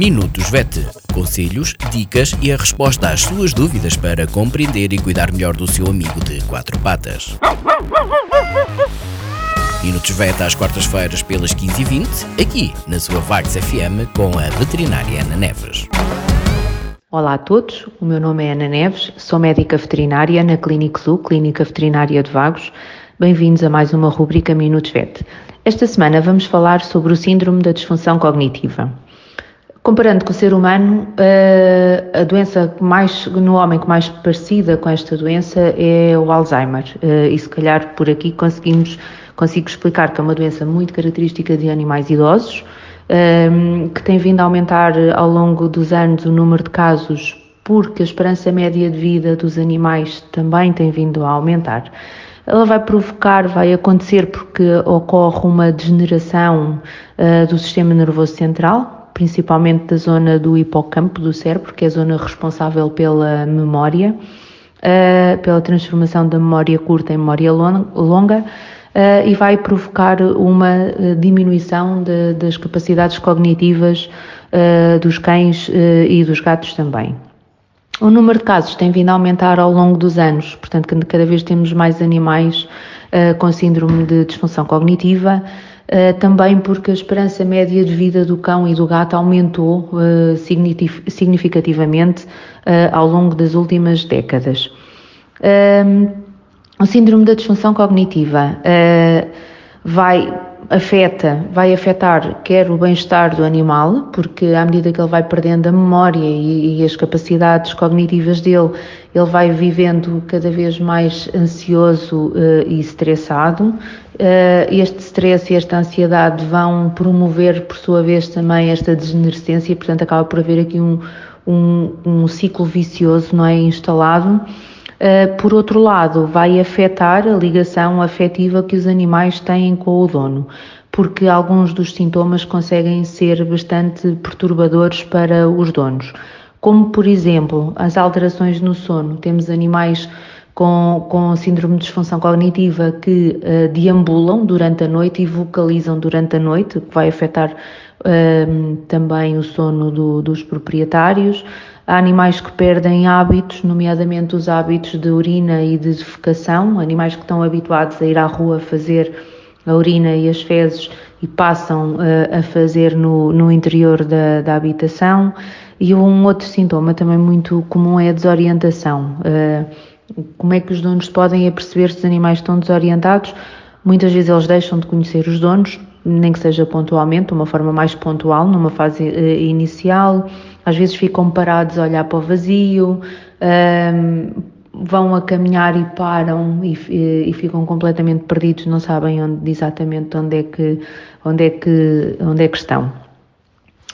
Minutos VET. Conselhos, dicas e a resposta às suas dúvidas para compreender e cuidar melhor do seu amigo de quatro patas. Minutos VET às quartas-feiras pelas 15h20, aqui na sua Vagos FM com a veterinária Ana Neves. Olá a todos, o meu nome é Ana Neves, sou médica veterinária na Clínica Zoo, Clínica Veterinária de Vagos. Bem-vindos a mais uma rubrica Minutos VET. Esta semana vamos falar sobre o síndrome da disfunção cognitiva. Comparando com o ser humano, eh, a doença mais, no homem que mais parecida com esta doença é o Alzheimer. Eh, e se calhar por aqui conseguimos, consigo explicar que é uma doença muito característica de animais idosos, eh, que tem vindo a aumentar ao longo dos anos o número de casos, porque a esperança média de vida dos animais também tem vindo a aumentar. Ela vai provocar, vai acontecer porque ocorre uma degeneração do sistema nervoso central, principalmente da zona do hipocampo do cérebro, que é a zona responsável pela memória, uh, pela transformação da memória curta em memória longa, uh, e vai provocar uma eh, diminuição de, das capacidades cognitivas uh, dos cães e dos gatos também. O número de casos tem vindo a aumentar ao longo dos anos, portanto, cada vez temos mais animais com síndrome de disfunção cognitiva. Uh, também porque a esperança média de vida do cão e do gato aumentou uh, significativamente uh, ao longo das últimas décadas. o síndrome da disfunção cognitiva vai afeta, vai afetar quer o bem-estar do animal, porque à medida que ele vai perdendo a memória e, e, as capacidades cognitivas dele, ele vai vivendo cada vez mais ansioso uh, e estressado. Uh, este stress e esta ansiedade vão promover, por sua vez, também esta degenerescência, portanto, acaba por haver aqui um, um, um ciclo vicioso não é, instalado. Uh, por outro lado, vai afetar a ligação afetiva que os animais têm com o dono, porque alguns dos sintomas conseguem ser bastante perturbadores para os donos, como por exemplo as alterações no sono. Temos animais com, com síndrome de disfunção cognitiva que uh, deambulam durante a noite e vocalizam durante a noite, que vai afetar uh, também o sono do, dos proprietários. Há animais que perdem hábitos, nomeadamente os hábitos de urina e de defecação, animais que estão habituados a ir à rua fazer a urina e as fezes e passam uh, a fazer no, no interior da, da, habitação. E um outro sintoma também muito comum é a desorientação. Uh, como é que os donos podem aperceber se os animais estão desorientados? Muitas vezes eles deixam de conhecer os donos, nem que seja pontualmente, uma forma mais pontual, numa fase uh, inicial às vezes ficam parados a olhar para o vazio, um, vão a caminhar e param e, e, ficam completamente perdidos, não sabem onde, exatamente onde é, que, onde, é que, onde é que estão.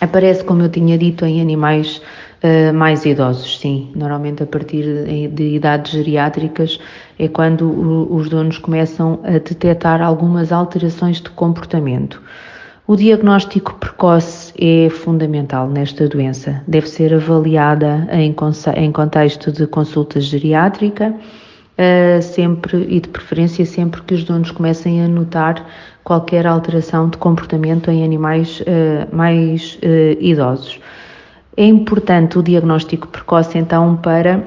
Aparece, como eu tinha dito, em animais uh, mais idosos, sim. Normalmente a partir de, de idades geriátricas é quando o, os donos começam a detectar algumas alterações de comportamento. O diagnóstico precoce é fundamental nesta doença. Deve ser avaliada em, em contexto de consulta geriátrica, uh, sempre e de preferência sempre que os donos comecem a notar qualquer alteração de comportamento em animais uh, mais uh, idosos. É importante o diagnóstico precoce, então, para,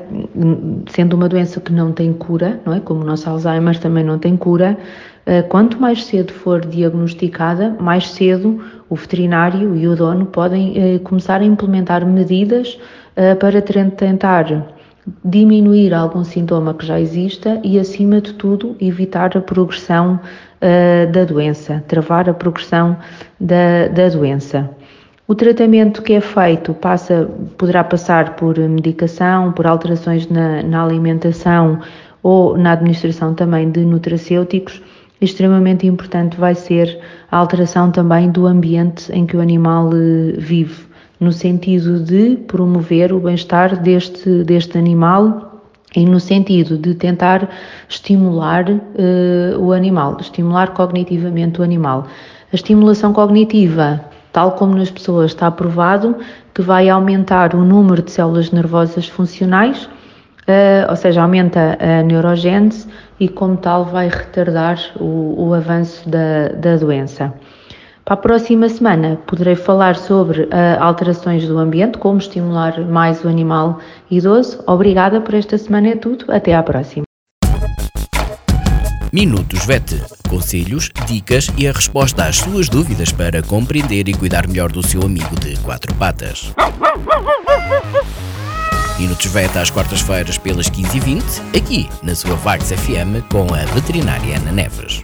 sendo uma doença que não tem cura, não é? Como o nosso Alzheimer também não tem cura, eh, quanto mais cedo for diagnosticada, mais cedo o veterinário e o dono podem começar a implementar medidas para tentar diminuir algum sintoma que já exista e, acima de tudo, evitar a progressão da doença, travar a progressão da, da doença. O tratamento que é feito passa, poderá passar por medicação, por alterações na, na alimentação ou na administração também de nutracêuticos extremamente importante vai ser a alteração também do ambiente em que o animal eh, vive, no sentido de promover o bem-estar deste, deste animal e no sentido de tentar estimular uh, o animal, estimular cognitivamente o animal. A estimulação cognitiva, tal como nas pessoas, está provado que vai aumentar o número de células nervosas funcionais, uh, ou seja, aumenta a neurogênese, e, como tal, vai retardar o, o avanço da, da doença. Para a próxima semana poderei falar sobre uh, alterações do ambiente, como estimular mais o animal idoso. Obrigada por esta semana é tudo. Até à próxima. Minutos VET. Conselhos, dicas e a resposta às suas dúvidas para compreender e cuidar melhor do seu amigo de quatro patas. Minutos VET às quartas-feiras pelas 15h20, aqui na sua Vagos FM com a veterinária Ana Neves.